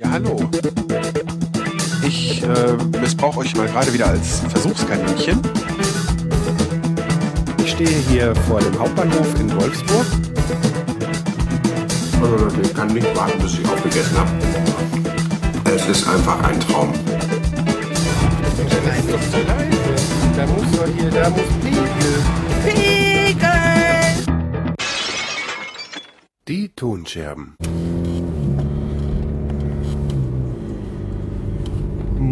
Ja, hallo. Ich äh, missbrauche euch mal gerade wieder als Versuchskaninchen. Ich stehe hier vor dem Hauptbahnhof in Wolfsburg. Also ich kann nicht warten, bis ich aufgegessen habe. Es ist einfach ein Traum. Nein, leise. Da muss doch hier, da muss Pegel. Pegel! Die Tonscherben.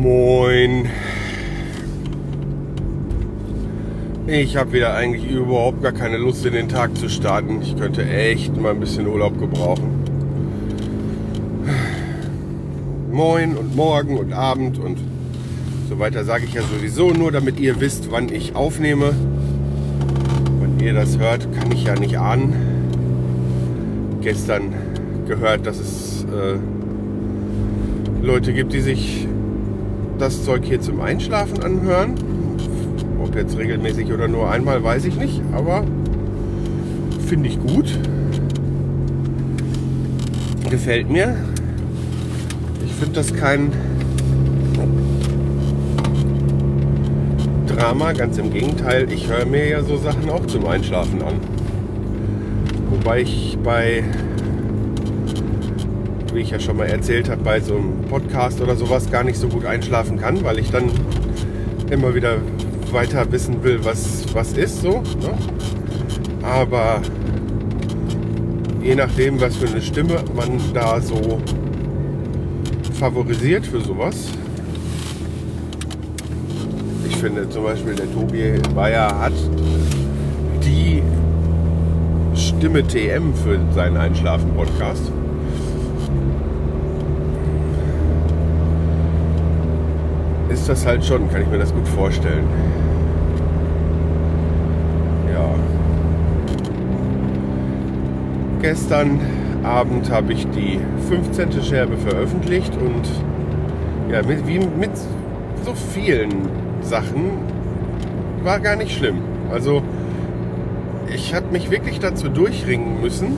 Moin. Ich habe wieder eigentlich überhaupt gar keine Lust in den Tag zu starten. Ich könnte echt mal ein bisschen Urlaub gebrauchen. Moin und morgen und Abend und so weiter sage ich ja sowieso nur, damit ihr wisst, wann ich aufnehme. Wenn ihr das hört, kann ich ja nicht ahnen. Gestern gehört, dass es äh, Leute gibt, die sich das Zeug hier zum Einschlafen anhören. Ob jetzt regelmäßig oder nur einmal, weiß ich nicht, aber finde ich gut. Gefällt mir. Ich finde das kein Drama, ganz im Gegenteil. Ich höre mir ja so Sachen auch zum Einschlafen an. Wobei ich bei wie ich ja schon mal erzählt habe, bei so einem Podcast oder sowas gar nicht so gut einschlafen kann, weil ich dann immer wieder weiter wissen will, was, was ist so. Ne? Aber je nachdem, was für eine Stimme man da so favorisiert für sowas. Ich finde zum Beispiel, der Tobi Bayer hat die Stimme TM für seinen Einschlafen-Podcast. Ist das halt schon, kann ich mir das gut vorstellen. Ja. Gestern Abend habe ich die 15. Scherbe veröffentlicht und ja, mit, wie mit so vielen Sachen war gar nicht schlimm. Also ich habe mich wirklich dazu durchringen müssen.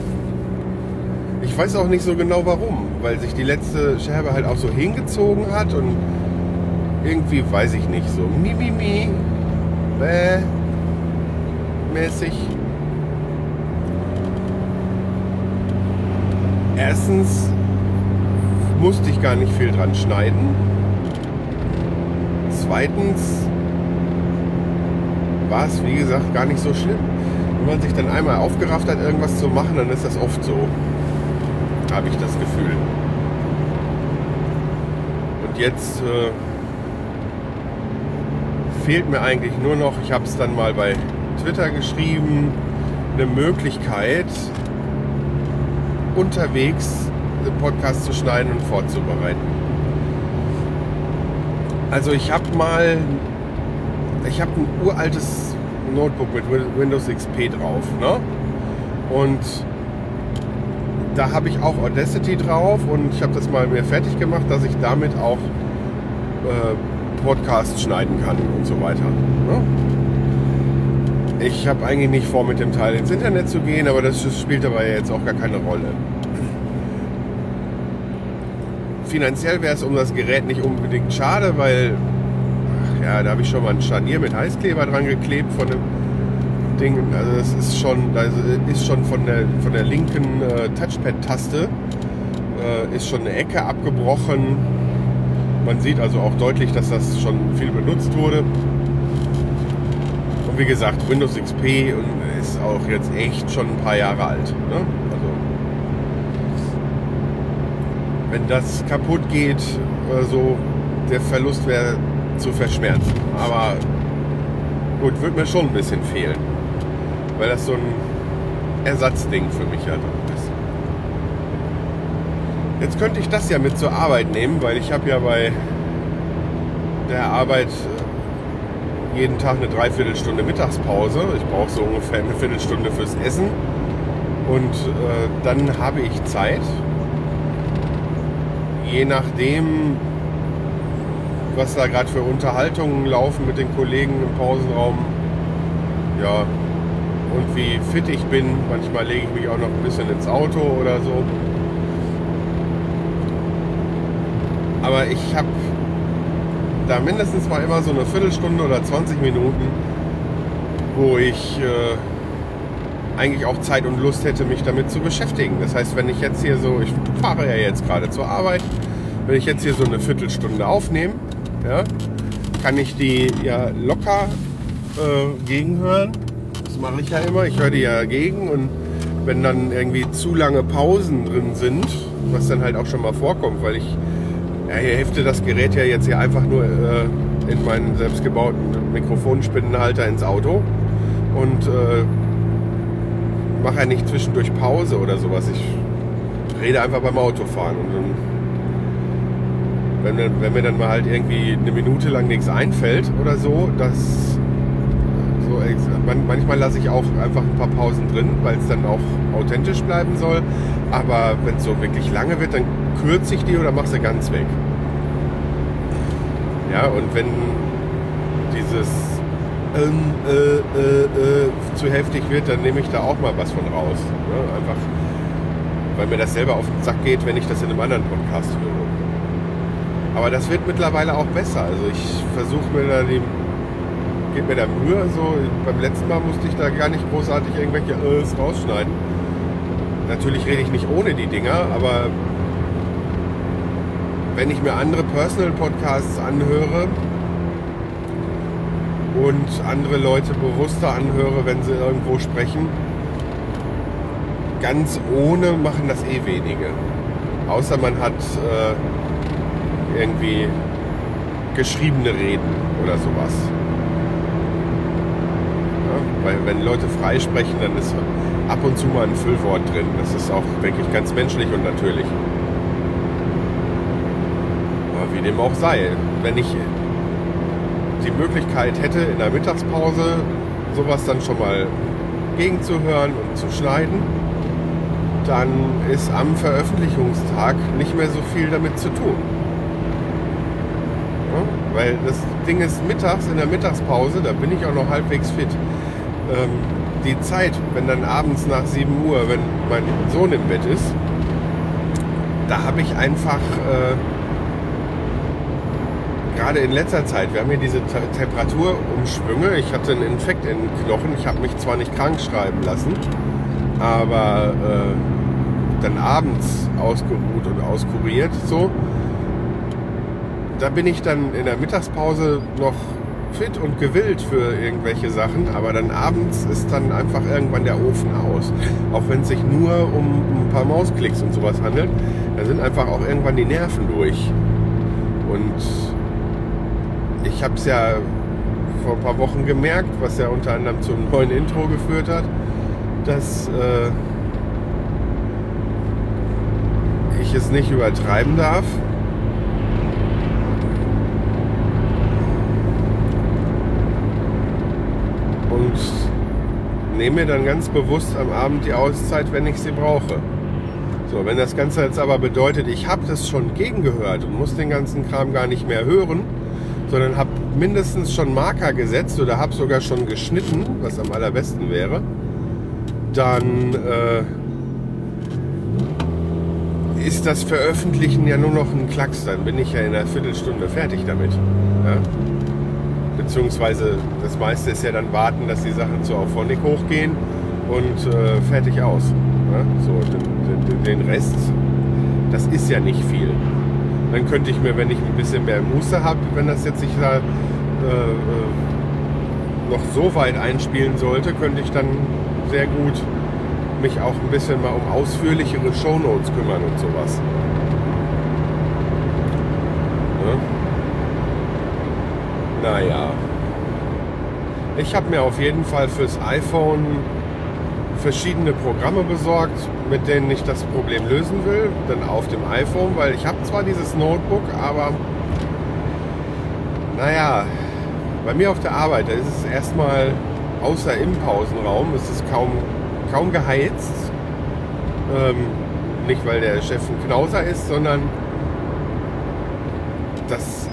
Ich weiß auch nicht so genau warum, weil sich die letzte Scherbe halt auch so hingezogen hat und irgendwie, weiß ich nicht, so Mimimi, mi, bäh, mäßig. Erstens musste ich gar nicht viel dran schneiden. Zweitens war es, wie gesagt, gar nicht so schlimm. Wenn man sich dann einmal aufgerafft hat, irgendwas zu machen, dann ist das oft so. Habe ich das Gefühl. Und jetzt äh, fehlt mir eigentlich nur noch, ich habe es dann mal bei Twitter geschrieben, eine Möglichkeit, unterwegs den Podcast zu schneiden und vorzubereiten. Also ich habe mal, ich habe ein uraltes Notebook mit Windows XP drauf, ne? Und da habe ich auch Audacity drauf und ich habe das mal mir fertig gemacht, dass ich damit auch äh, Podcast schneiden kann und so weiter. Ne? Ich habe eigentlich nicht vor, mit dem Teil ins Internet zu gehen, aber das spielt dabei jetzt auch gar keine Rolle. Finanziell wäre es um das Gerät nicht unbedingt schade, weil ja, da habe ich schon mal ein Scharnier mit Heißkleber dran geklebt von dem Ding. Also das ist schon, das ist schon von der, von der linken äh, Touchpad-Taste äh, ist schon eine Ecke abgebrochen man sieht also auch deutlich, dass das schon viel benutzt wurde. Und wie gesagt, Windows XP ist auch jetzt echt schon ein paar Jahre alt. Ne? Also, wenn das kaputt geht, so der Verlust wäre zu verschmerzen. Aber gut, wird mir schon ein bisschen fehlen. Weil das so ein Ersatzding für mich ist. Jetzt könnte ich das ja mit zur Arbeit nehmen, weil ich habe ja bei der Arbeit äh, jeden Tag eine Dreiviertelstunde Mittagspause. Ich brauche so ungefähr eine Viertelstunde fürs Essen. Und äh, dann habe ich Zeit. Je nachdem, was da gerade für Unterhaltungen laufen mit den Kollegen im Pausenraum. Ja, und wie fit ich bin. Manchmal lege ich mich auch noch ein bisschen ins Auto oder so. Aber ich habe da mindestens mal immer so eine Viertelstunde oder 20 Minuten, wo ich äh, eigentlich auch Zeit und Lust hätte, mich damit zu beschäftigen. Das heißt, wenn ich jetzt hier so, ich fahre ja jetzt gerade zur Arbeit, wenn ich jetzt hier so eine Viertelstunde aufnehme, ja, kann ich die ja locker äh, gegenhören. Das mache ich ja immer. Ich höre die ja gegen und wenn dann irgendwie zu lange Pausen drin sind, was dann halt auch schon mal vorkommt, weil ich ja, hier hefte das Gerät ja jetzt hier einfach nur äh, in meinen selbstgebauten Mikrofonspinnenhalter ins Auto und äh, mache ja nicht zwischendurch Pause oder sowas. Ich rede einfach beim Autofahren und dann, wenn, wenn mir dann mal halt irgendwie eine Minute lang nichts einfällt oder so, das so, manchmal lasse ich auch einfach ein paar Pausen drin, weil es dann auch authentisch bleiben soll. Aber wenn es so wirklich lange wird, dann kürze ich die oder mache sie ganz weg. Ja, und wenn dieses ähm, äh, äh, äh, zu heftig wird, dann nehme ich da auch mal was von raus. Ne? Einfach, weil mir das selber auf den Sack geht, wenn ich das in einem anderen Podcast höre. Aber das wird mittlerweile auch besser. Also ich versuche mir da die, geht mir da Mühe. So, beim letzten Mal musste ich da gar nicht großartig irgendwelche Ös rausschneiden. Natürlich rede ich nicht ohne die Dinger, aber wenn ich mir andere Personal Podcasts anhöre und andere Leute bewusster anhöre, wenn sie irgendwo sprechen, ganz ohne machen das eh wenige. Außer man hat äh, irgendwie geschriebene Reden oder sowas. Weil wenn Leute frei sprechen, dann ist ab und zu mal ein Füllwort drin. Das ist auch, denke ich, ganz menschlich und natürlich wie dem auch sei. Wenn ich die Möglichkeit hätte, in der Mittagspause sowas dann schon mal gegenzuhören und zu schneiden, dann ist am Veröffentlichungstag nicht mehr so viel damit zu tun. Weil das Ding ist mittags, in der Mittagspause, da bin ich auch noch halbwegs fit. Ähm, die Zeit, wenn dann abends nach 7 Uhr, wenn mein Sohn im Bett ist, da habe ich einfach äh, gerade in letzter Zeit, wir haben hier diese Temperaturumschwünge. Ich hatte einen Infekt in den Knochen. Ich habe mich zwar nicht krank schreiben lassen, aber äh, dann abends ausgeruht und auskuriert. So. Da bin ich dann in der Mittagspause noch fit und gewillt für irgendwelche Sachen, aber dann abends ist dann einfach irgendwann der Ofen aus. Auch wenn es sich nur um ein paar Mausklicks und sowas handelt, da sind einfach auch irgendwann die Nerven durch. Und ich habe es ja vor ein paar Wochen gemerkt, was ja unter anderem zum neuen Intro geführt hat, dass äh, ich es nicht übertreiben darf. Und nehme mir dann ganz bewusst am Abend die Auszeit, wenn ich sie brauche. So, wenn das Ganze jetzt aber bedeutet, ich habe das schon gegengehört und muss den ganzen Kram gar nicht mehr hören, sondern habe mindestens schon Marker gesetzt oder habe sogar schon geschnitten, was am allerbesten wäre, dann äh, ist das Veröffentlichen ja nur noch ein Klacks. Dann bin ich ja in einer Viertelstunde fertig damit. Ja? Beziehungsweise das meiste ist ja dann warten, dass die Sachen zu Auphonic hochgehen und äh, fertig aus. Ja? So, den, den Rest, das ist ja nicht viel. Dann könnte ich mir, wenn ich ein bisschen mehr Muße habe, wenn das jetzt sich da äh, äh, noch so weit einspielen sollte, könnte ich dann sehr gut mich auch ein bisschen mal um ausführlichere Shownotes kümmern und sowas. Naja. Ich habe mir auf jeden Fall fürs iPhone verschiedene Programme besorgt, mit denen ich das Problem lösen will. Dann auf dem iPhone, weil ich habe zwar dieses Notebook, aber naja, bei mir auf der Arbeit, da ist es erstmal außer im Pausenraum, ist es kaum, kaum geheizt. Ähm, nicht, weil der Chef ein Knauser ist, sondern das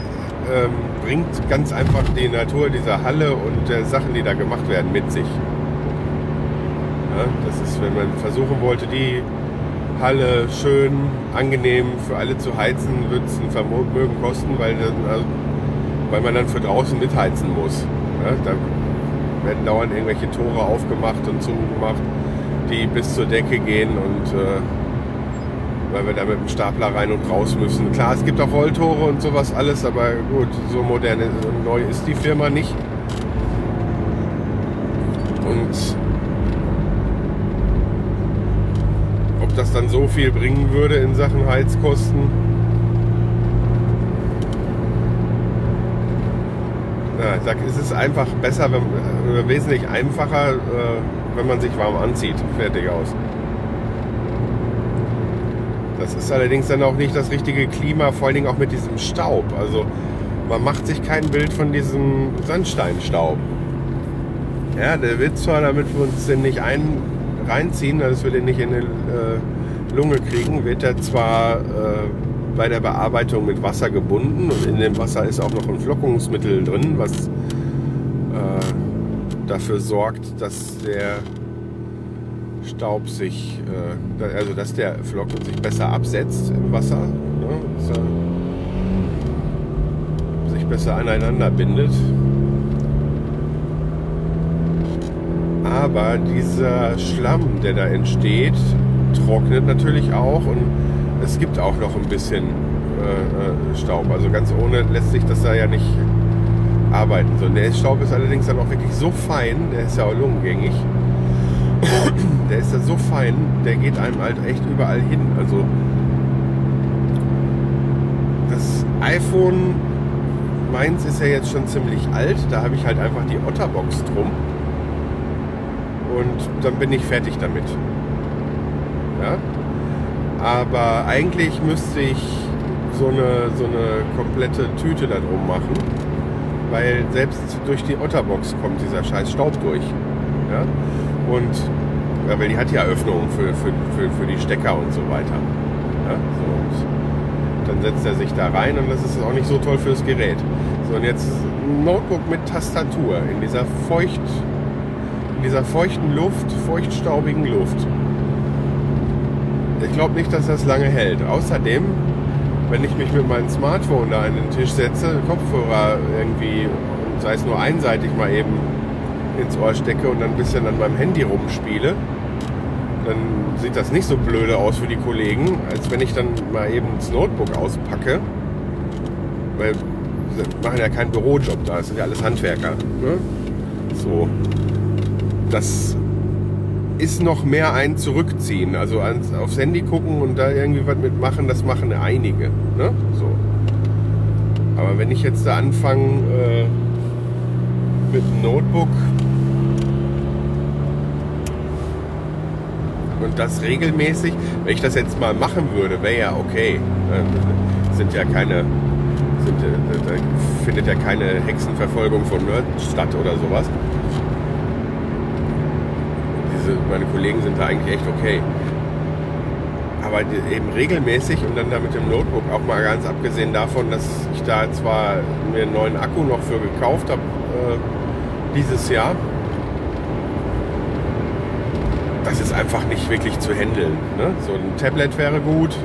ähm, bringt ganz einfach die Natur dieser Halle und der Sachen, die da gemacht werden, mit sich. Ja, das ist, wenn man versuchen wollte, die Halle schön angenehm für alle zu heizen, wird es ein Vermögen kosten, weil, also, weil man dann für draußen mitheizen muss. Ja, da werden dauernd irgendwelche Tore aufgemacht und zugemacht, die bis zur Decke gehen und äh, weil wir da mit dem Stapler rein und raus müssen. Klar, es gibt auch Rolltore und sowas alles, aber gut, so modern und neu ist die Firma nicht. Und ob das dann so viel bringen würde in Sachen Heizkosten, Ja, ich sag, es ist einfach besser, wenn, äh, wesentlich einfacher, äh, wenn man sich warm anzieht. Fertig aus. Das ist allerdings dann auch nicht das richtige Klima, vor allen Dingen auch mit diesem Staub. Also man macht sich kein Bild von diesem Sandsteinstaub. Ja, der wird zwar, damit wir uns den nicht ein, reinziehen, dass wir den nicht in die äh, Lunge kriegen, wird er zwar äh, bei der Bearbeitung mit Wasser gebunden und in dem Wasser ist auch noch ein Flockungsmittel drin, was äh, dafür sorgt, dass der Staub sich, äh, also dass der Flocken sich besser absetzt im Wasser, ne, dass er sich besser aneinander bindet. Aber dieser Schlamm, der da entsteht, trocknet natürlich auch und es gibt auch noch ein bisschen äh, äh, Staub. Also ganz ohne lässt sich das da ja nicht arbeiten. So, der Staub ist allerdings dann auch wirklich so fein, der ist ja auch lungengängig. Der ist ja so fein, der geht einem halt echt überall hin. Also das iPhone, meins ist ja jetzt schon ziemlich alt, da habe ich halt einfach die Otterbox drum. Und dann bin ich fertig damit. Ja? Aber eigentlich müsste ich so eine, so eine komplette Tüte da drum machen, weil selbst durch die Otterbox kommt dieser scheiß Staub durch. Ja? Und ja, weil die hat ja Öffnungen für, für, für, für die Stecker und so weiter. Ja? So, und dann setzt er sich da rein und das ist auch nicht so toll fürs Gerät. So, und jetzt ein Notebook mit Tastatur in dieser feucht, in dieser feuchten Luft, feuchtstaubigen Luft. Ich glaube nicht, dass das lange hält. Außerdem, wenn ich mich mit meinem Smartphone da an den Tisch setze, Kopfhörer irgendwie, sei es nur einseitig mal eben ins Ohr stecke und dann ein bisschen an meinem Handy rumspiele, dann sieht das nicht so blöde aus für die Kollegen, als wenn ich dann mal eben das Notebook auspacke. Weil wir machen ja keinen Bürojob da, das sind ja alles Handwerker. Ne? So. Das ist noch mehr ein Zurückziehen. Also ans, aufs Handy gucken und da irgendwie was mitmachen, das machen einige. Ne? So. Aber wenn ich jetzt da anfange äh, mit einem Notebook und das regelmäßig, wenn ich das jetzt mal machen würde, wäre ja okay. Äh, sind ja keine, sind, äh, da findet ja keine Hexenverfolgung von Nerd statt oder sowas diese, meine Kollegen sind da eigentlich echt okay. Aber eben regelmäßig und dann da mit dem Notebook, auch mal ganz abgesehen davon, dass ich da zwar mir einen neuen Akku noch für gekauft habe äh, dieses Jahr, das ist einfach nicht wirklich zu handeln. Ne? So ein Tablet wäre gut,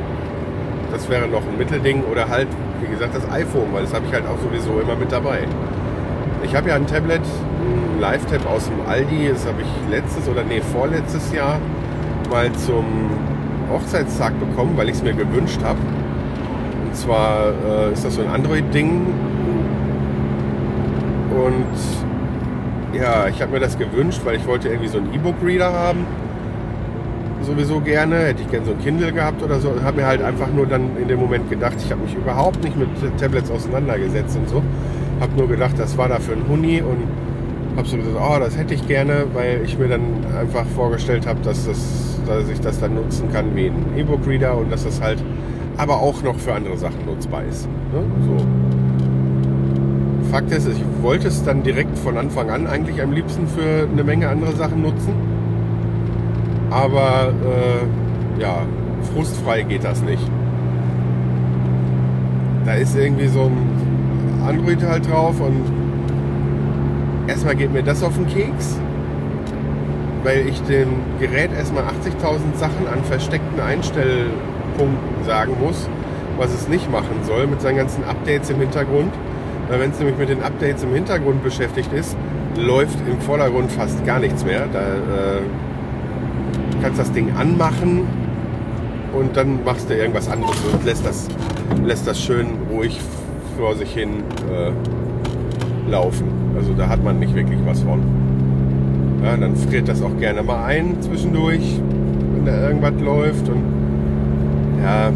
das wäre noch ein Mittelding oder halt, wie gesagt, das iPhone, weil das habe ich halt auch sowieso immer mit dabei. Ich habe ja ein Tablet, ein Live-Tab aus dem Aldi, das habe ich letztes oder nee, vorletztes Jahr mal zum Hochzeitstag bekommen, weil ich es mir gewünscht habe. Und zwar äh, ist das so ein Android-Ding. Und ja, ich habe mir das gewünscht, weil ich wollte irgendwie so einen E-Book-Reader haben. Sowieso gerne. Hätte ich gerne so ein Kindle gehabt oder so. Habe mir halt einfach nur dann in dem Moment gedacht, ich habe mich überhaupt nicht mit Tablets auseinandergesetzt und so. Habe nur gedacht, das war da für ein Huni und habe so gesagt, oh, das hätte ich gerne, weil ich mir dann einfach vorgestellt habe, dass, das, dass ich das dann nutzen kann wie ein E-Book-Reader und dass das halt aber auch noch für andere Sachen nutzbar ist. Ne? So. Fakt ist, ich wollte es dann direkt von Anfang an eigentlich am liebsten für eine Menge andere Sachen nutzen. Aber äh, ja, frustfrei geht das nicht. Da ist irgendwie so ein Android halt drauf und erstmal geht mir das auf den Keks. weil ich dem Gerät erstmal 80.000 Sachen an versteckten Einstellpunkten sagen muss, was es nicht machen soll mit seinen ganzen Updates im Hintergrund. Weil wenn es nämlich mit den Updates im Hintergrund beschäftigt ist, läuft im Vordergrund fast gar nichts mehr. Da äh, kannst das Ding anmachen und dann machst du irgendwas anderes und lässt das, lässt das schön ruhig vor sich hin äh, laufen. Also da hat man nicht wirklich was von. Ja, dann friert das auch gerne mal ein zwischendurch, wenn da irgendwas läuft. Und ja,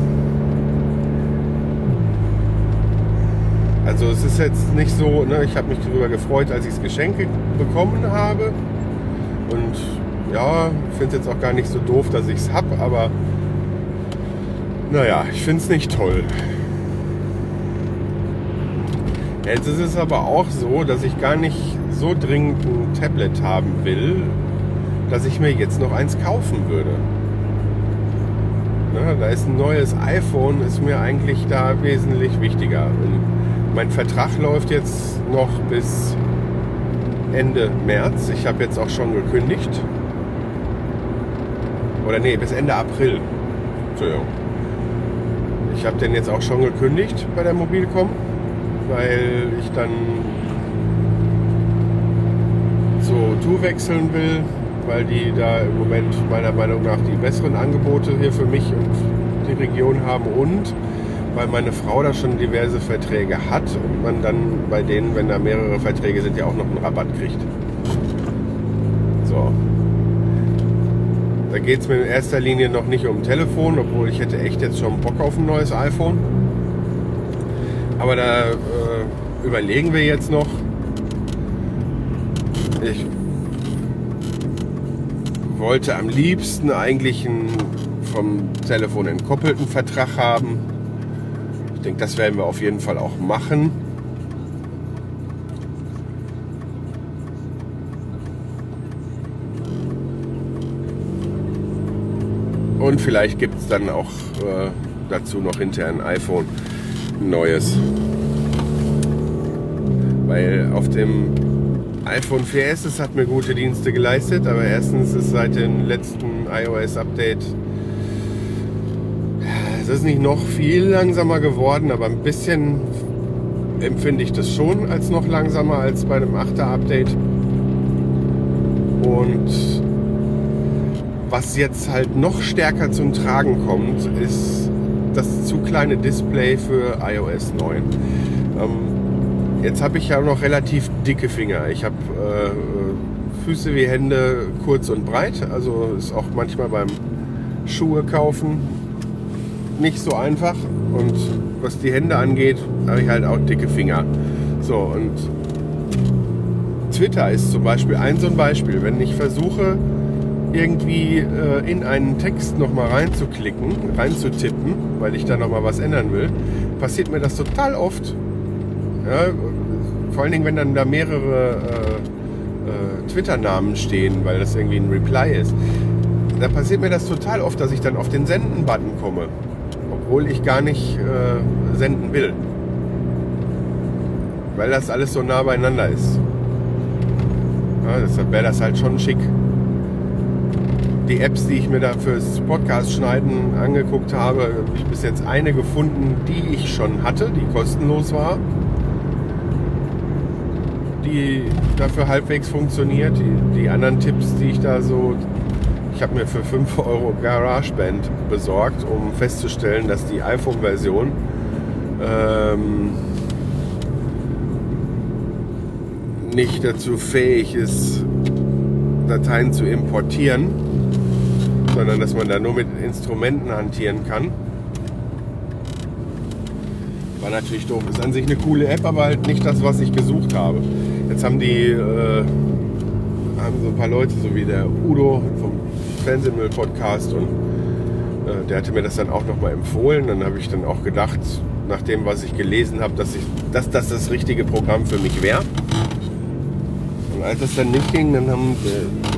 also es ist jetzt nicht so, ne, ich habe mich darüber gefreut, als ich das Geschenk bekommen habe. Und ja, finde es jetzt auch gar nicht so doof, dass ich es habe, aber naja, ich finde es nicht toll. Jetzt ist es aber auch so, dass ich gar nicht so dringend ein Tablet haben will, dass ich mir jetzt noch eins kaufen würde. Ne, da ist ein neues iPhone, ist mir eigentlich da wesentlich wichtiger. Und mein Vertrag läuft jetzt noch bis Ende März. Ich habe jetzt auch schon gekündigt. Oder nee, bis Ende April. Entschuldigung. Ich habe den jetzt auch schon gekündigt bei der Mobilcom, weil ich dann zu Tu wechseln will, weil die da im Moment meiner Meinung nach die besseren Angebote hier für mich und die Region haben und weil meine Frau da schon diverse Verträge hat und man dann bei denen, wenn da mehrere Verträge sind, ja auch noch einen Rabatt kriegt. So. Da geht es mir in erster Linie noch nicht um Telefon, obwohl ich hätte echt jetzt schon Bock auf ein neues iPhone. Aber da äh, überlegen wir jetzt noch. Ich wollte am liebsten eigentlich einen vom Telefon entkoppelten Vertrag haben denke, das werden wir auf jeden Fall auch machen. Und vielleicht gibt es dann auch äh, dazu noch hinterher ein iPhone neues. Weil auf dem iPhone 4S, es hat mir gute Dienste geleistet, aber erstens ist seit dem letzten iOS-Update es ist nicht noch viel langsamer geworden, aber ein bisschen empfinde ich das schon als noch langsamer als bei dem 8er Update. Und was jetzt halt noch stärker zum Tragen kommt, ist das zu kleine Display für iOS 9. Ähm, jetzt habe ich ja noch relativ dicke Finger. Ich habe äh, Füße wie Hände kurz und breit, also ist auch manchmal beim Schuhe kaufen nicht so einfach. Und was die Hände angeht, habe ich halt auch dicke Finger. So, und Twitter ist zum Beispiel ein so ein Beispiel. Wenn ich versuche, irgendwie äh, in einen Text nochmal reinzuklicken, reinzutippen, weil ich da nochmal was ändern will, passiert mir das total oft. Ja, vor allen Dingen, wenn dann da mehrere äh, äh, Twitter-Namen stehen, weil das irgendwie ein Reply ist. Da passiert mir das total oft, dass ich dann auf den Senden-Button komme obwohl ich gar nicht äh, senden will. Weil das alles so nah beieinander ist. Ja, deshalb wäre das halt schon schick. Die Apps, die ich mir da fürs Podcast schneiden angeguckt habe, habe ich bis jetzt eine gefunden, die ich schon hatte, die kostenlos war. Die dafür halbwegs funktioniert. Die, die anderen Tipps, die ich da so ich habe mir für 5 Euro GarageBand besorgt, um festzustellen, dass die iPhone-Version ähm, nicht dazu fähig ist, Dateien zu importieren, sondern dass man da nur mit Instrumenten hantieren kann. War natürlich doof. Ist an sich eine coole App, aber halt nicht das, was ich gesucht habe. Jetzt haben die äh, haben so ein paar Leute, so wie der Udo vom Fernsehmüll-Podcast und äh, der hatte mir das dann auch nochmal empfohlen. Dann habe ich dann auch gedacht, nach dem, was ich gelesen habe, dass, ich, dass das das richtige Programm für mich wäre. Und als das dann nicht ging, dann haben der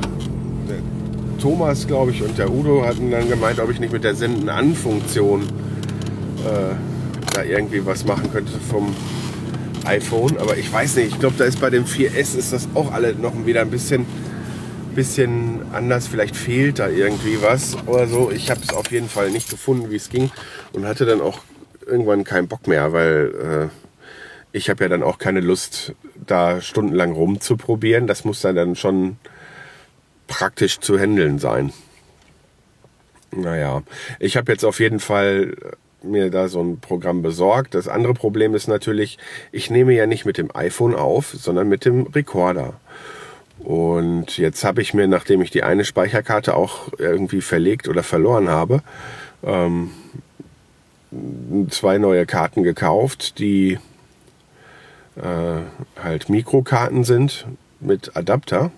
Thomas, glaube ich, und der Udo hatten dann gemeint, ob ich nicht mit der Senden-An-Funktion äh, da irgendwie was machen könnte vom iPhone. Aber ich weiß nicht, ich glaube, da ist bei dem 4S ist das auch alle noch wieder ein bisschen bisschen anders. Vielleicht fehlt da irgendwie was oder so. Ich habe es auf jeden Fall nicht gefunden, wie es ging und hatte dann auch irgendwann keinen Bock mehr, weil äh, ich habe ja dann auch keine Lust, da stundenlang rumzuprobieren. Das muss dann schon praktisch zu handeln sein. Naja, ich habe jetzt auf jeden Fall mir da so ein Programm besorgt. Das andere Problem ist natürlich, ich nehme ja nicht mit dem iPhone auf, sondern mit dem Recorder. Und jetzt habe ich mir, nachdem ich die eine Speicherkarte auch irgendwie verlegt oder verloren habe, ähm, zwei neue Karten gekauft, die äh, halt Mikrokarten sind mit Adapter.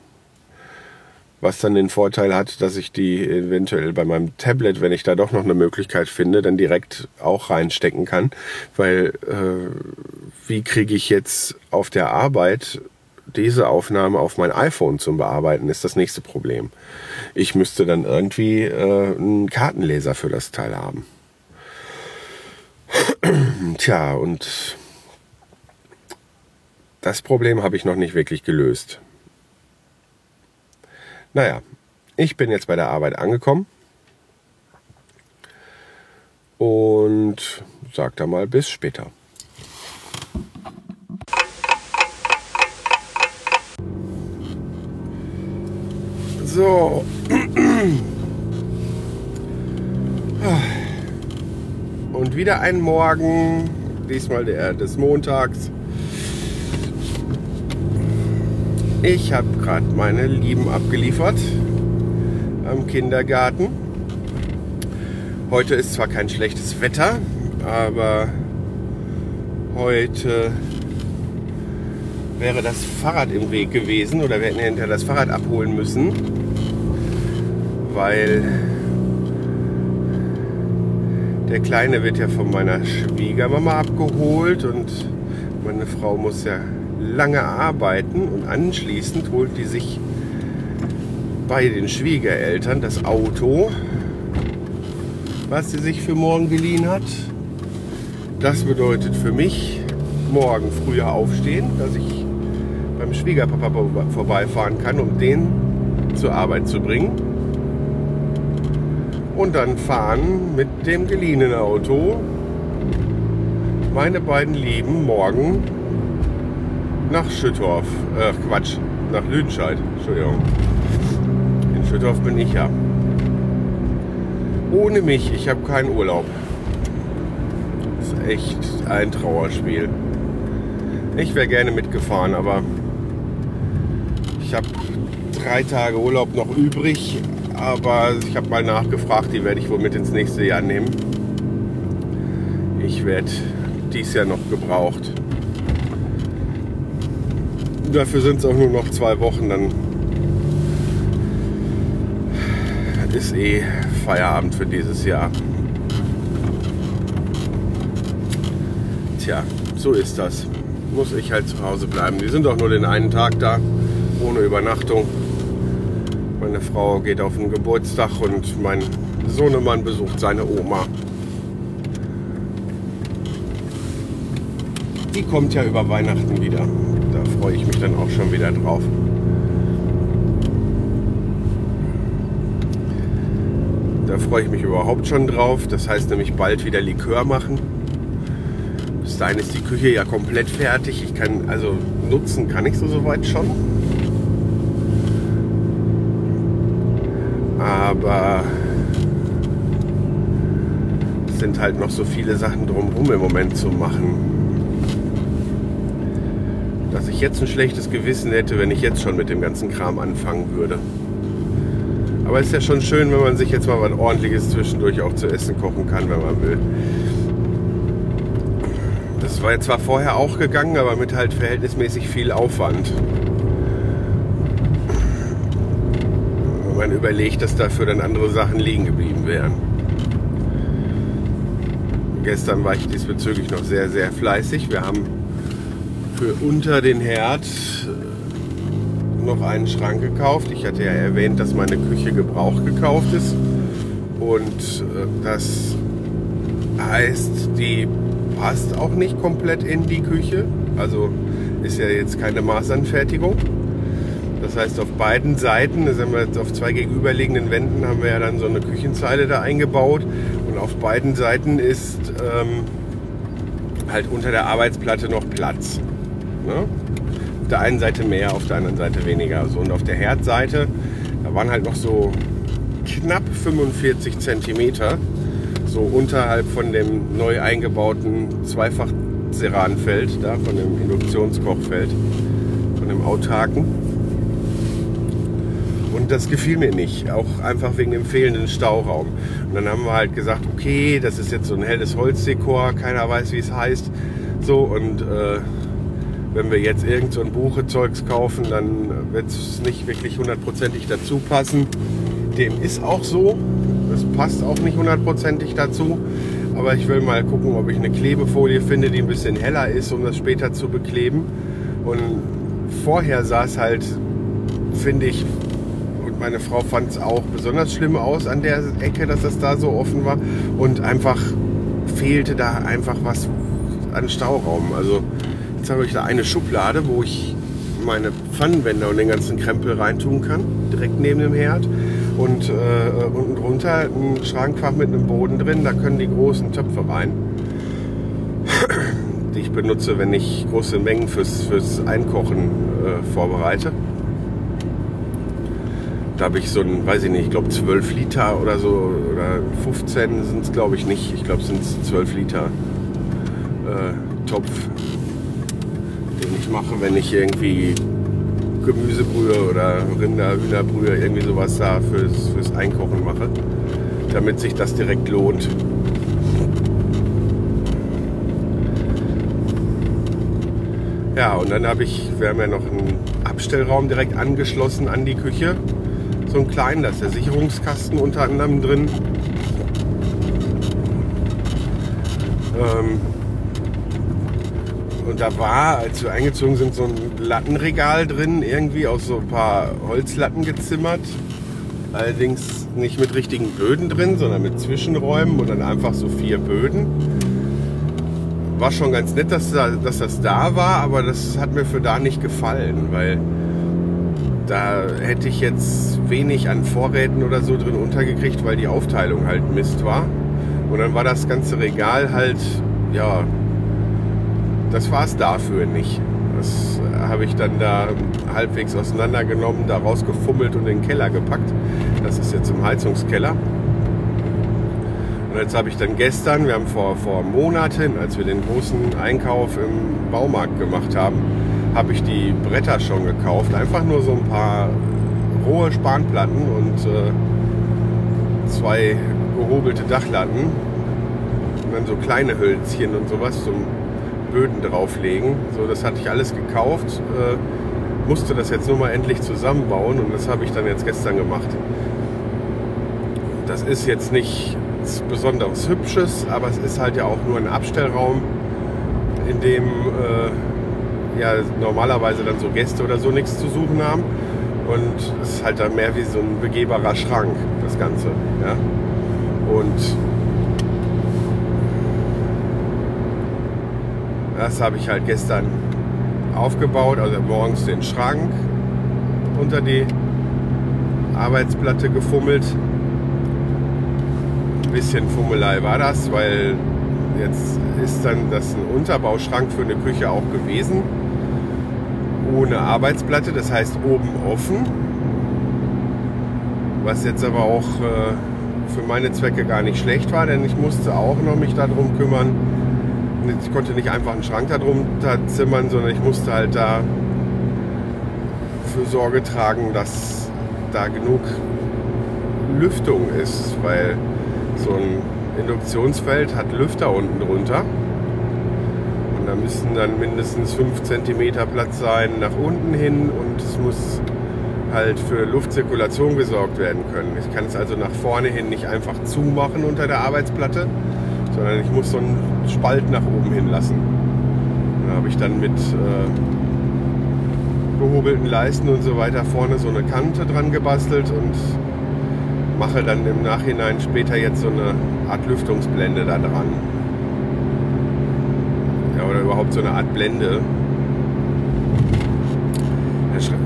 Was dann den Vorteil hat, dass ich die eventuell bei meinem Tablet, wenn ich da doch noch eine Möglichkeit finde, dann direkt auch reinstecken kann. Weil äh, wie kriege ich jetzt auf der Arbeit diese Aufnahme auf mein iPhone zum Bearbeiten, ist das nächste Problem. Ich müsste dann irgendwie äh, einen Kartenleser für das Teil haben. Tja, und das Problem habe ich noch nicht wirklich gelöst. Naja, ich bin jetzt bei der Arbeit angekommen und sag da mal bis später. So. Und wieder ein Morgen, diesmal der des Montags. Ich habe gerade meine Lieben abgeliefert am Kindergarten. Heute ist zwar kein schlechtes Wetter, aber heute wäre das Fahrrad im Weg gewesen oder wir hätten hinterher das Fahrrad abholen müssen, weil der Kleine wird ja von meiner Schwiegermama abgeholt und meine Frau muss ja lange arbeiten und anschließend holt die sich bei den Schwiegereltern das Auto, was sie sich für morgen geliehen hat. Das bedeutet für mich morgen früher aufstehen, dass ich beim Schwiegerpapa vorbeifahren kann, um den zur Arbeit zu bringen. Und dann fahren mit dem geliehenen Auto meine beiden Lieben morgen nach Schüttorf. Äh, Quatsch, nach Lüdenscheid. Entschuldigung. In Schüttorf bin ich ja. Ohne mich, ich habe keinen Urlaub. Das ist echt ein Trauerspiel. Ich wäre gerne mitgefahren, aber ich habe drei Tage Urlaub noch übrig. Aber ich habe mal nachgefragt, die werde ich wohl mit ins nächste Jahr nehmen. Ich werde dies Jahr noch gebraucht. Dafür sind es auch nur noch zwei Wochen, dann ist eh Feierabend für dieses Jahr. Tja, so ist das. Muss ich halt zu Hause bleiben. Die sind auch nur den einen Tag da, ohne Übernachtung. Meine Frau geht auf den Geburtstag und mein Sohnemann besucht seine Oma. Die kommt ja über Weihnachten wieder freue ich mich dann auch schon wieder drauf. Da freue ich mich überhaupt schon drauf. Das heißt nämlich bald wieder Likör machen. Bis dahin ist die Küche ja komplett fertig. Ich kann, also nutzen kann ich so soweit schon. Aber es sind halt noch so viele Sachen drumherum im Moment zu machen dass ich jetzt ein schlechtes Gewissen hätte, wenn ich jetzt schon mit dem ganzen Kram anfangen würde. Aber es ist ja schon schön, wenn man sich jetzt mal was ordentliches zwischendurch auch zu essen kochen kann, wenn man will. Das war jetzt zwar vorher auch gegangen, aber mit halt verhältnismäßig viel Aufwand. Wenn man überlegt, dass dafür dann andere Sachen liegen geblieben wären. Gestern war ich diesbezüglich noch sehr, sehr fleißig. Wir haben für unter den Herd äh, noch einen Schrank gekauft. Ich hatte ja erwähnt, dass meine Küche gebraucht gekauft ist. Und äh, das heißt, die passt auch nicht komplett in die Küche. Also ist ja jetzt keine Maßanfertigung. Das heißt, auf beiden Seiten, das haben wir jetzt auf zwei gegenüberliegenden Wänden, haben wir ja dann so eine Küchenzeile da eingebaut. Und auf beiden Seiten ist ähm, halt unter der Arbeitsplatte noch Platz. Ne? Auf der einen Seite mehr, auf der anderen Seite weniger. So, und auf der Herdseite, da waren halt noch so knapp 45 Zentimeter, so unterhalb von dem neu eingebauten Zweifach-Ceranfeld, da von dem Induktionskochfeld, von dem autarken. Und das gefiel mir nicht, auch einfach wegen dem fehlenden Stauraum. Und dann haben wir halt gesagt, okay, das ist jetzt so ein helles Holzdekor, keiner weiß, wie es heißt. So, und äh, wenn wir jetzt irgend so ein Buchezeugs kaufen, dann wird es nicht wirklich hundertprozentig dazu passen. Dem ist auch so. Es passt auch nicht hundertprozentig dazu. Aber ich will mal gucken, ob ich eine Klebefolie finde, die ein bisschen heller ist, um das später zu bekleben. Und vorher sah es halt, finde ich, und meine Frau fand es auch besonders schlimm aus an der Ecke, dass das da so offen war. Und einfach fehlte da einfach was an Stauraum. Also jetzt habe ich da eine Schublade, wo ich meine Pfannenwände und den ganzen Krempel reintun kann, direkt neben dem Herd. Und äh, unten drunter ein Schrankfach mit einem Boden drin, da können die großen Töpfe rein, die ich benutze, wenn ich große Mengen fürs, fürs Einkochen äh, vorbereite. Da habe ich so ein, weiß ich nicht, ich glaube 12 Liter oder so, oder 15 sind es glaube ich nicht. Ich glaube es sind 12 Liter äh, Topf, den ich mache, wenn ich irgendwie Gemüsebrühe oder Rinder, Hühnerbrühe, irgendwie sowas da fürs, fürs Einkochen mache, damit sich das direkt lohnt. Ja, und dann habe ich, wir haben ja noch einen Abstellraum direkt angeschlossen an die Küche. So einen kleinen, da ist der Sicherungskasten unter anderem drin. Ähm, und da war, als wir eingezogen sind, so ein Lattenregal drin, irgendwie aus so ein paar Holzlatten gezimmert. Allerdings nicht mit richtigen Böden drin, sondern mit Zwischenräumen und dann einfach so vier Böden. War schon ganz nett, dass, dass das da war, aber das hat mir für da nicht gefallen, weil da hätte ich jetzt wenig an Vorräten oder so drin untergekriegt, weil die Aufteilung halt Mist war. Und dann war das ganze Regal halt, ja, das war es dafür nicht. Das habe ich dann da halbwegs auseinandergenommen, da rausgefummelt und in den Keller gepackt. Das ist jetzt im Heizungskeller. Und jetzt habe ich dann gestern, wir haben vor, vor Monaten, als wir den großen Einkauf im Baumarkt gemacht haben, habe ich die Bretter schon gekauft. Einfach nur so ein paar rohe Spanplatten und äh, zwei gehobelte Dachlatten. Und dann so kleine Hölzchen und sowas zum Böden drauflegen. So, das hatte ich alles gekauft. Äh, musste das jetzt nur mal endlich zusammenbauen und das habe ich dann jetzt gestern gemacht. Das ist jetzt nicht besonders Hübsches, aber es ist halt ja auch nur ein Abstellraum, in dem äh, ja normalerweise dann so Gäste oder so nichts zu suchen haben. Und es ist halt dann mehr wie so ein begehbarer Schrank, das Ganze. Ja? Und das habe ich halt gestern aufgebaut, also morgens den Schrank unter die Arbeitsplatte gefummelt bisschen Fummelei war das, weil jetzt ist dann das ein Unterbauschrank für eine Küche auch gewesen. Ohne Arbeitsplatte, das heißt oben offen. Was jetzt aber auch äh, für meine Zwecke gar nicht schlecht war, denn ich musste auch noch mich darum kümmern. Ich konnte nicht einfach einen Schrank darunter zimmern, sondern ich musste halt da für Sorge tragen, dass da genug Lüftung ist, weil so ein Induktionsfeld hat Lüfter unten drunter. Und da müssen dann mindestens 5 cm Platz sein nach unten hin und es muss halt für Luftzirkulation gesorgt werden können. Ich kann es also nach vorne hin nicht einfach zumachen unter der Arbeitsplatte, sondern ich muss so einen Spalt nach oben hin lassen. Da habe ich dann mit äh, gehobelten Leisten und so weiter vorne so eine Kante dran gebastelt und mache dann im Nachhinein später jetzt so eine Art Lüftungsblende da dran. Ja, oder überhaupt so eine Art Blende.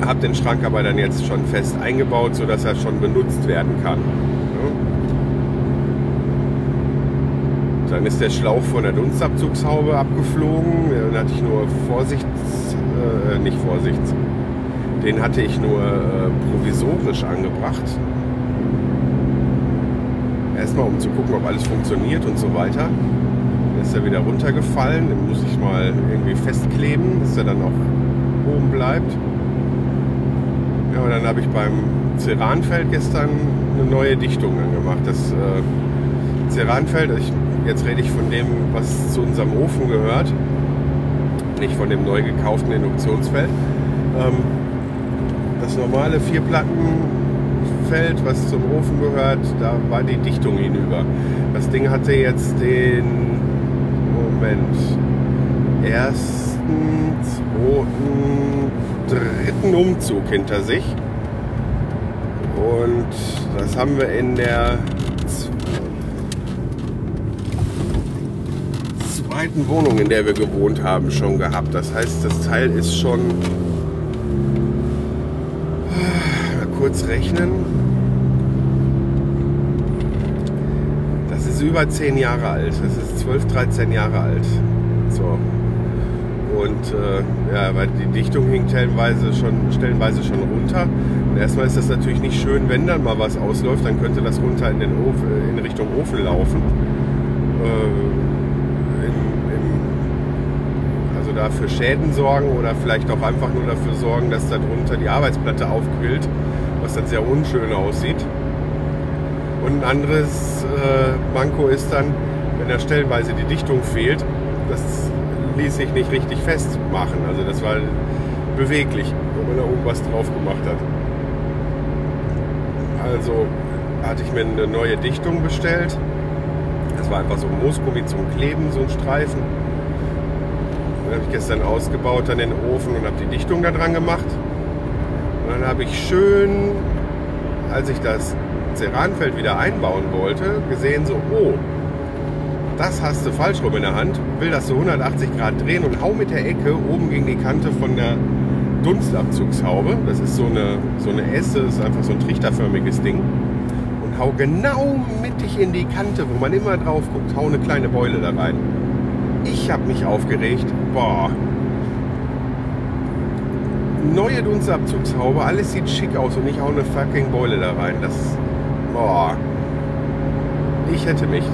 habe den Schrank aber dann jetzt schon fest eingebaut, sodass er schon benutzt werden kann. Ja. Dann ist der Schlauch von der Dunstabzugshaube abgeflogen. Dann hatte ich nur Vorsichts, äh, nicht Vorsichts, den hatte ich nur äh, provisorisch angebracht. Erstmal um zu gucken, ob alles funktioniert und so weiter. Dann ist er wieder runtergefallen. Den muss ich mal irgendwie festkleben, dass er dann auch oben bleibt. Ja, und dann habe ich beim Ceranfeld gestern eine neue Dichtung angemacht. Das äh, Ceranfeld, ich, jetzt rede ich von dem, was zu unserem Ofen gehört, nicht von dem neu gekauften Induktionsfeld. Ähm, das normale Vierplattenfeld, was zum Ofen gehört, da war die Dichtung hinüber. Das Ding hatte jetzt den Moment ersten, zweiten, dritten Umzug hinter sich. Und das haben wir in der zweiten Wohnung, in der wir gewohnt haben, schon gehabt. Das heißt, das Teil ist schon mal kurz rechnen. Das ist über 10 Jahre alt. Das ist 12, 13 Jahre alt. So. Und äh, ja, weil die Dichtung hing stellenweise schon, stellenweise schon runter. Und erstmal ist das natürlich nicht schön, wenn dann mal was ausläuft, dann könnte das runter in, den Ofen, in Richtung Ofen laufen. Äh, in, da für Schäden sorgen oder vielleicht auch einfach nur dafür sorgen, dass darunter die Arbeitsplatte aufquillt, was dann sehr unschön aussieht. Und ein anderes äh, Manko ist dann, wenn da stellenweise die Dichtung fehlt, das ließ sich nicht richtig festmachen. Also das war beweglich, wenn man da oben was drauf gemacht hat. Also hatte ich mir eine neue Dichtung bestellt. Das war einfach so ein Moosgummi zum Kleben, so ein Streifen. Den habe ich gestern ausgebaut an den Ofen und habe die Dichtung da dran gemacht. Und dann habe ich schön, als ich das Ceranfeld wieder einbauen wollte, gesehen so, oh, das hast du falsch rum in der Hand, will das so 180 Grad drehen und hau mit der Ecke oben gegen die Kante von der Dunstabzugshaube. Das ist so eine, so eine Esse, ist einfach so ein trichterförmiges Ding. Und hau genau mittig in die Kante, wo man immer drauf guckt, hau eine kleine Beule da rein. Ich habe mich aufgeregt. Boah. Neue Dunstabzugshaube, alles sieht schick aus und ich hau eine fucking Beule da rein. Das. Boah. Ich hätte mich.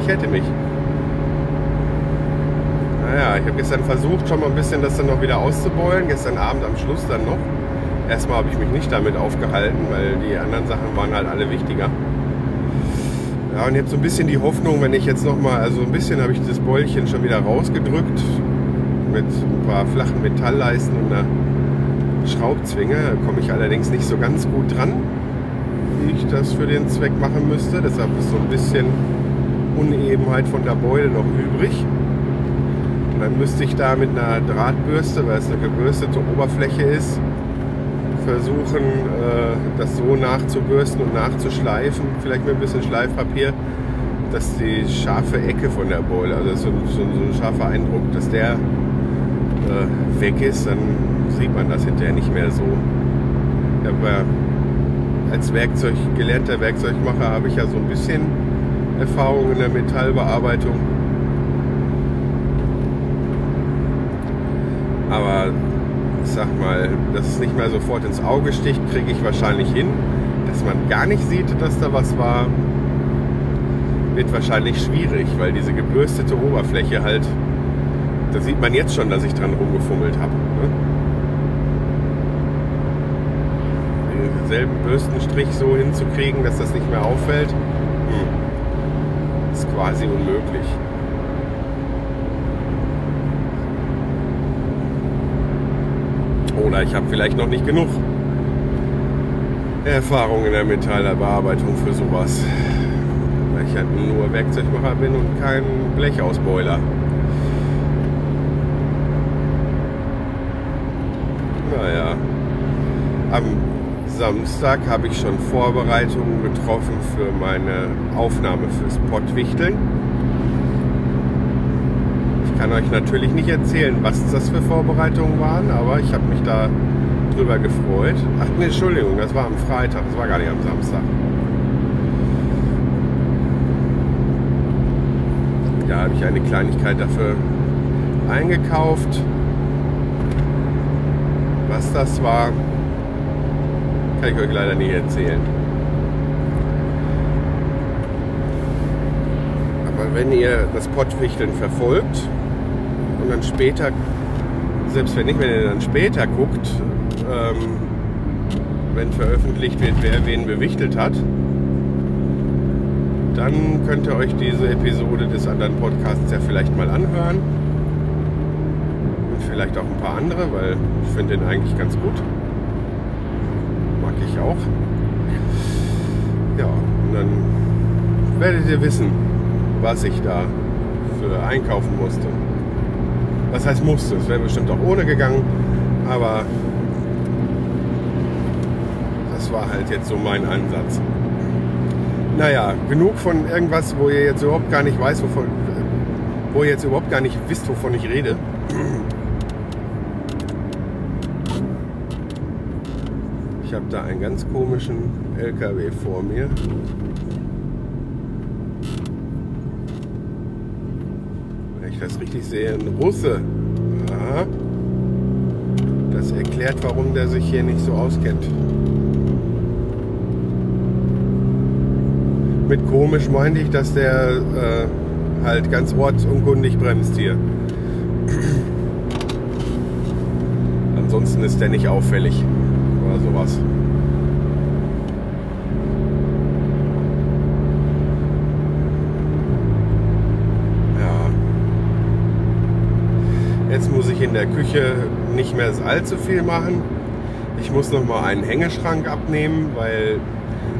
Ich hätte mich. Naja, ich habe gestern versucht, schon mal ein bisschen das dann noch wieder auszubeulen. Gestern Abend am Schluss dann noch. Erstmal habe ich mich nicht damit aufgehalten, weil die anderen Sachen waren halt alle wichtiger. Ja, und jetzt so ein bisschen die Hoffnung, wenn ich jetzt nochmal, also ein bisschen habe ich das Beulchen schon wieder rausgedrückt mit ein paar flachen Metallleisten und einer Schraubzwinge. Da komme ich allerdings nicht so ganz gut dran, wie ich das für den Zweck machen müsste. Deshalb ist so ein bisschen Unebenheit von der Beule noch übrig. Und dann müsste ich da mit einer Drahtbürste, weil es eine gebürstete Oberfläche ist, versuchen, äh, das so nachzubürsten und nachzuschleifen, vielleicht mit ein bisschen Schleifpapier, dass die scharfe Ecke von der Beule, also so, so, so ein scharfer Eindruck, dass der äh, weg ist, dann sieht man das hinterher nicht mehr so. Aber als Werkzeug, gelernter Werkzeugmacher habe ich ja so ein bisschen Erfahrung in der Metallbearbeitung. Aber ich sag mal, dass es nicht mehr sofort ins Auge sticht, kriege ich wahrscheinlich hin. Dass man gar nicht sieht, dass da was war, wird wahrscheinlich schwierig, weil diese gebürstete Oberfläche halt, da sieht man jetzt schon, dass ich dran rumgefummelt habe. Ne? Denselben Bürstenstrich so hinzukriegen, dass das nicht mehr auffällt, hm, ist quasi unmöglich. Oder ich habe vielleicht noch nicht genug Erfahrung in der Metallbearbeitung für sowas. Weil ich halt nur Werkzeugmacher bin und kein Blechausbeuler. Naja. Am Samstag habe ich schon Vorbereitungen getroffen für meine Aufnahme fürs Pottwichteln. Ich kann euch natürlich nicht erzählen, was das für Vorbereitungen waren, aber ich habe mich da drüber gefreut. Ach nee, Entschuldigung, das war am Freitag, das war gar nicht am Samstag. Da habe ich eine Kleinigkeit dafür eingekauft. Was das war, kann ich euch leider nicht erzählen. Aber wenn ihr das Pottwichteln verfolgt und dann später, selbst wenn nicht, wenn ihr dann später guckt, ähm, wenn veröffentlicht wird, wer wen bewichtelt hat, dann könnt ihr euch diese Episode des anderen Podcasts ja vielleicht mal anhören. Und vielleicht auch ein paar andere, weil ich finde den eigentlich ganz gut. Ich auch. Ja, und dann werdet ihr wissen, was ich da für einkaufen musste. Was heißt musste? Es wäre bestimmt auch ohne gegangen, aber das war halt jetzt so mein Ansatz. Naja, genug von irgendwas, wo ihr jetzt überhaupt gar nicht weiß, wovon, wo ihr jetzt überhaupt gar nicht wisst, wovon ich rede. Habe da einen ganz komischen LKW vor mir. Wenn ich das richtig sehe, ein Russe. Aha. Das erklärt, warum der sich hier nicht so auskennt. Mit komisch meinte ich, dass der äh, halt ganz ortsunkundig bremst hier. Ansonsten ist der nicht auffällig oder sowas. Ja. Jetzt muss ich in der Küche nicht mehr allzu viel machen. Ich muss noch mal einen Hängeschrank abnehmen, weil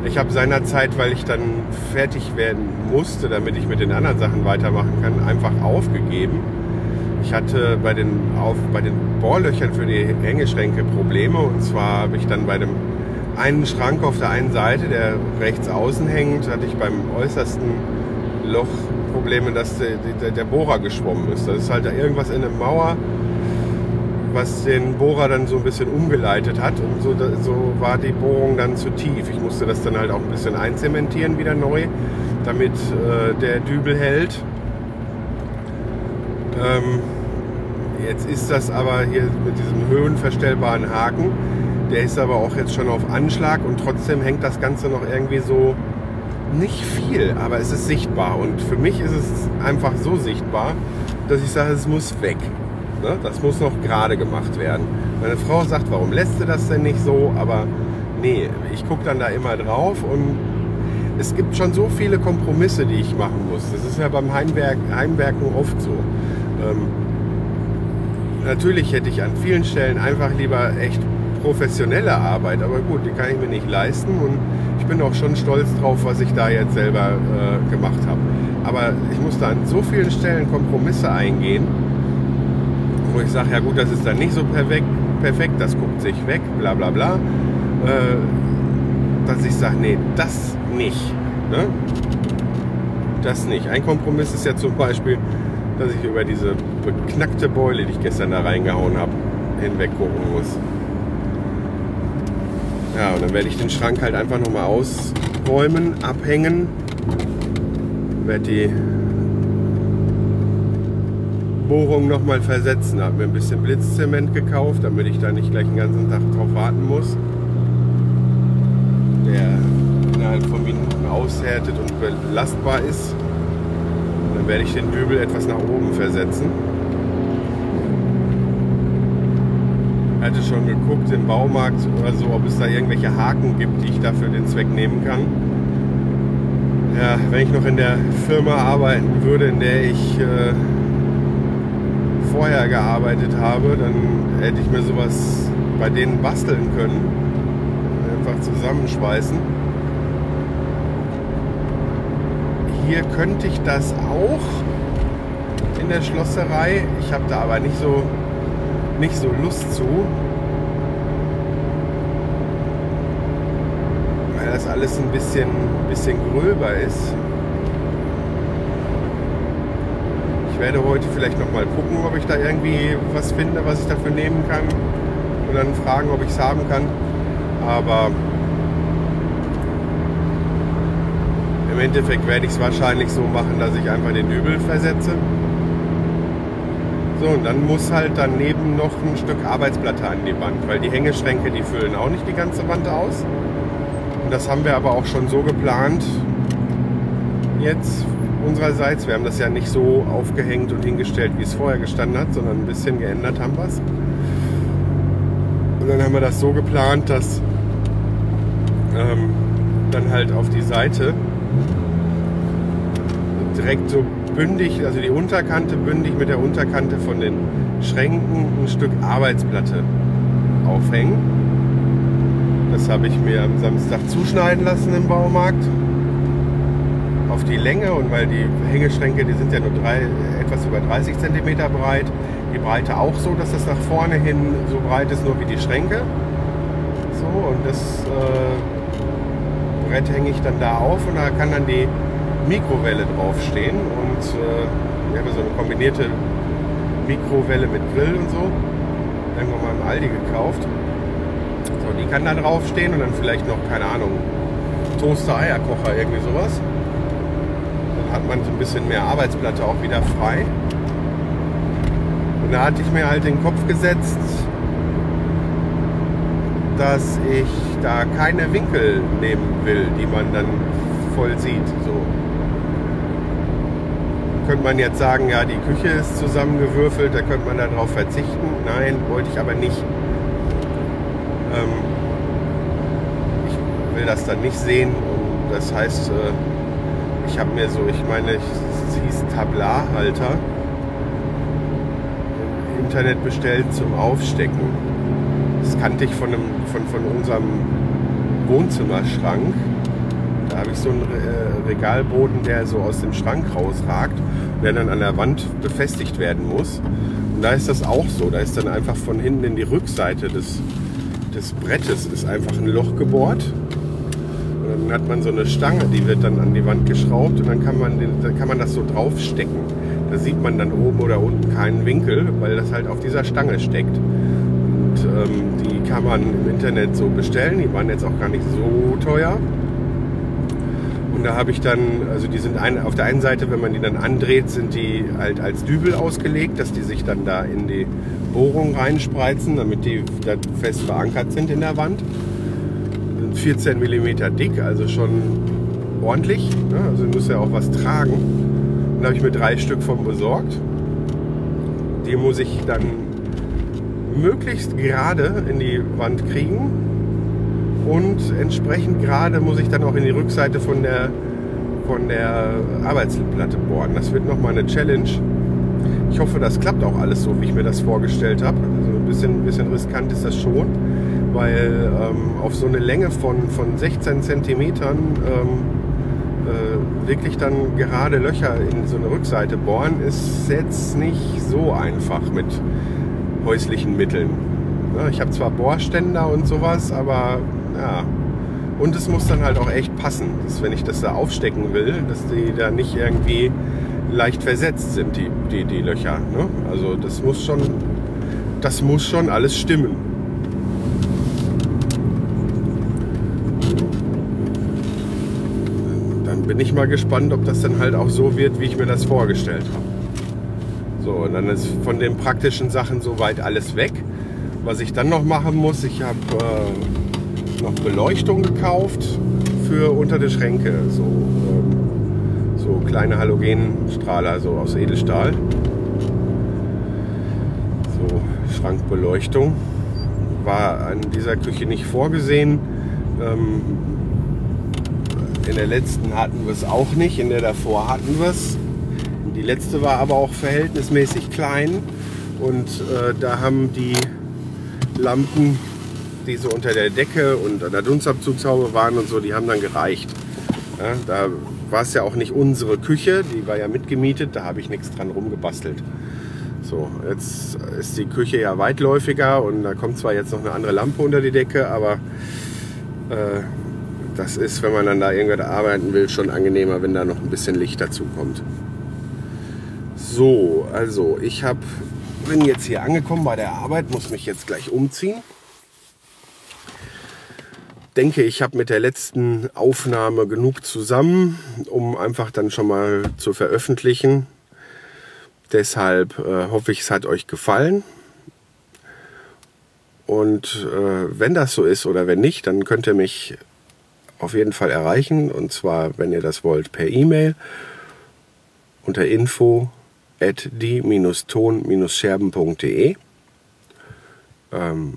ich habe seinerzeit, weil ich dann fertig werden musste, damit ich mit den anderen Sachen weitermachen kann, einfach aufgegeben. Ich hatte bei den, auf, bei den Bohrlöchern für die Hängeschränke Probleme. Und zwar habe ich dann bei dem einen Schrank auf der einen Seite, der rechts außen hängt, hatte ich beim äußersten Loch Probleme, dass der, der, der Bohrer geschwommen ist. Das ist halt irgendwas in der Mauer, was den Bohrer dann so ein bisschen umgeleitet hat. Und so, so war die Bohrung dann zu tief. Ich musste das dann halt auch ein bisschen einzementieren wieder neu, damit äh, der Dübel hält. Ähm, jetzt ist das aber hier mit diesem höhenverstellbaren Haken. Der ist aber auch jetzt schon auf Anschlag und trotzdem hängt das Ganze noch irgendwie so nicht viel, aber es ist sichtbar. Und für mich ist es einfach so sichtbar, dass ich sage, es muss weg. Ne? Das muss noch gerade gemacht werden. Meine Frau sagt, warum lässt du das denn nicht so? Aber nee, ich gucke dann da immer drauf und es gibt schon so viele Kompromisse, die ich machen muss. Das ist ja beim Heimwerk, Heimwerken oft so. Ähm, natürlich hätte ich an vielen Stellen einfach lieber echt professionelle Arbeit, aber gut, die kann ich mir nicht leisten und ich bin auch schon stolz drauf, was ich da jetzt selber äh, gemacht habe. Aber ich muss da an so vielen Stellen Kompromisse eingehen, wo ich sage, ja gut, das ist dann nicht so perfekt, perfekt das guckt sich weg, bla bla bla, äh, dass ich sage, nee, das nicht. Ne? Das nicht. Ein Kompromiss ist ja zum Beispiel, dass ich über diese beknackte Beule, die ich gestern da reingehauen habe, hinweg gucken muss. Ja, und dann werde ich den Schrank halt einfach nochmal ausräumen, abhängen. Werde die Bohrung nochmal versetzen. Habe mir ein bisschen Blitzzement gekauft, damit ich da nicht gleich den ganzen Tag drauf warten muss. Der innerhalb von Minuten aushärtet und belastbar ist. Dann werde ich den Dübel etwas nach oben versetzen. Hatte schon geguckt im Baumarkt oder so, ob es da irgendwelche Haken gibt, die ich dafür den Zweck nehmen kann. Ja, wenn ich noch in der Firma arbeiten würde, in der ich äh, vorher gearbeitet habe, dann hätte ich mir sowas bei denen basteln können. Einfach zusammenschweißen. Hier könnte ich das auch in der Schlosserei. Ich habe da aber nicht so, nicht so Lust zu. Weil das alles ein bisschen, bisschen gröber ist. Ich werde heute vielleicht noch mal gucken, ob ich da irgendwie was finde, was ich dafür nehmen kann. und dann fragen, ob ich es haben kann. Aber im Endeffekt werde ich es wahrscheinlich so machen, dass ich einfach den Dübel versetze. So, und dann muss halt daneben noch ein Stück Arbeitsplatte an die Wand, weil die Hängeschränke, die füllen auch nicht die ganze Wand aus. Und das haben wir aber auch schon so geplant, jetzt unsererseits. Wir haben das ja nicht so aufgehängt und hingestellt, wie es vorher gestanden hat, sondern ein bisschen geändert haben wir es. Und dann haben wir das so geplant, dass ähm, dann halt auf die Seite direkt so bündig, also die Unterkante bündig mit der Unterkante von den Schränken ein Stück Arbeitsplatte aufhängen. Das habe ich mir am Samstag zuschneiden lassen im Baumarkt. Auf die Länge und weil die Hängeschränke, die sind ja nur drei, etwas über 30 cm breit. Die Breite auch so, dass das nach vorne hin so breit ist, nur wie die Schränke. So, und das äh, Brett hänge ich dann da auf und da kann dann die Mikrowelle draufstehen und äh, wir haben so eine kombinierte Mikrowelle mit Grill und so. Irgendwann mal im Aldi gekauft. So, die kann da draufstehen und dann vielleicht noch, keine Ahnung, Toaster, Eierkocher, irgendwie sowas. Hat man so ein bisschen mehr Arbeitsplatte auch wieder frei. Und da hatte ich mir halt den Kopf gesetzt, dass ich da keine Winkel nehmen will, die man dann voll sieht. So könnte man jetzt sagen, ja, die Küche ist zusammengewürfelt, da könnte man darauf verzichten. Nein, wollte ich aber nicht. Ähm, ich will das dann nicht sehen. Und das heißt, äh, ich habe mir so, ich meine, es hieß Tablarhalter im Internet bestellt zum Aufstecken. Das kannte ich von, einem, von, von unserem Wohnzimmerschrank. Da habe ich so einen äh, Regalboden, der so aus dem Schrank rausragt der dann an der Wand befestigt werden muss. Und da ist das auch so. Da ist dann einfach von hinten in die Rückseite des, des Brettes ist einfach ein Loch gebohrt. Dann hat man so eine Stange, die wird dann an die Wand geschraubt und dann kann man, den, dann kann man das so draufstecken. Da sieht man dann oben oder unten keinen Winkel, weil das halt auf dieser Stange steckt. Und ähm, die kann man im Internet so bestellen. Die waren jetzt auch gar nicht so teuer. Und da habe ich dann, also die sind ein, auf der einen Seite, wenn man die dann andreht, sind die halt als Dübel ausgelegt, dass die sich dann da in die Bohrung reinspreizen, damit die da fest verankert sind in der Wand. Sind 14 mm dick, also schon ordentlich. Ne? Also muss ja auch was tragen. Und da habe ich mir drei Stück von besorgt. Die muss ich dann möglichst gerade in die Wand kriegen und entsprechend gerade muss ich dann auch in die Rückseite von der, von der Arbeitsplatte bohren. Das wird nochmal eine Challenge. Ich hoffe, das klappt auch alles so, wie ich mir das vorgestellt habe. Also ein bisschen, ein bisschen riskant ist das schon, weil ähm, auf so eine Länge von, von 16 Zentimetern ähm, äh, wirklich dann gerade Löcher in so eine Rückseite bohren, ist jetzt nicht so einfach mit häuslichen Mitteln. Ich habe zwar Bohrständer und sowas, aber ja. Und es muss dann halt auch echt passen, dass wenn ich das da aufstecken will, dass die da nicht irgendwie leicht versetzt sind, die, die, die Löcher. Ne? Also das muss schon, das muss schon alles stimmen. Dann bin ich mal gespannt, ob das dann halt auch so wird, wie ich mir das vorgestellt habe. So, und dann ist von den praktischen Sachen soweit alles weg. Was ich dann noch machen muss, ich habe äh, noch Beleuchtung gekauft für unter die Schränke. So, ähm, so kleine Halogenstrahler, so aus Edelstahl. So Schrankbeleuchtung. War an dieser Küche nicht vorgesehen. Ähm, in der letzten hatten wir es auch nicht, in der davor hatten wir es. Die letzte war aber auch verhältnismäßig klein und äh, da haben die Lampen die so unter der Decke und an der Dunstabzugshaube waren und so, die haben dann gereicht. Ja, da war es ja auch nicht unsere Küche, die war ja mitgemietet, da habe ich nichts dran rumgebastelt. So, jetzt ist die Küche ja weitläufiger und da kommt zwar jetzt noch eine andere Lampe unter die Decke, aber äh, das ist, wenn man dann da irgendwas arbeiten will, schon angenehmer, wenn da noch ein bisschen Licht dazu kommt. So, also ich hab, bin jetzt hier angekommen bei der Arbeit, muss mich jetzt gleich umziehen. denke, ich habe mit der letzten Aufnahme genug zusammen, um einfach dann schon mal zu veröffentlichen. Deshalb äh, hoffe ich, es hat euch gefallen. Und äh, wenn das so ist oder wenn nicht, dann könnt ihr mich auf jeden Fall erreichen. Und zwar, wenn ihr das wollt, per E-Mail unter info at die-ton-scherben.de. Ähm,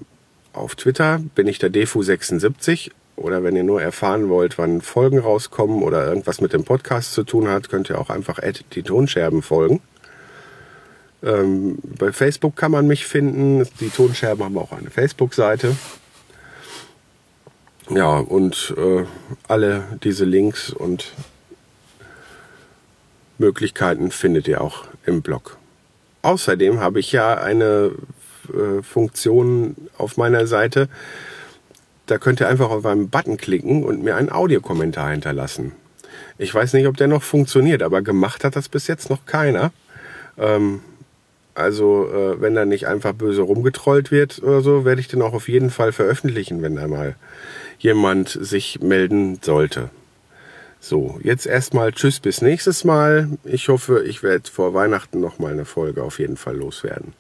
auf Twitter bin ich der Defu76 oder wenn ihr nur erfahren wollt, wann Folgen rauskommen oder irgendwas mit dem Podcast zu tun hat, könnt ihr auch einfach at die Tonscherben folgen. Ähm, bei Facebook kann man mich finden. Die Tonscherben haben auch eine Facebook-Seite. Ja, und äh, alle diese Links und Möglichkeiten findet ihr auch im Blog. Außerdem habe ich ja eine äh, Funktion auf meiner Seite. Da könnt ihr einfach auf einen Button klicken und mir einen Audiokommentar hinterlassen. Ich weiß nicht, ob der noch funktioniert, aber gemacht hat das bis jetzt noch keiner. Ähm, also, äh, wenn da nicht einfach böse rumgetrollt wird oder so, werde ich den auch auf jeden Fall veröffentlichen, wenn da mal jemand sich melden sollte. So, jetzt erstmal Tschüss bis nächstes Mal. Ich hoffe, ich werde vor Weihnachten noch mal eine Folge auf jeden Fall loswerden.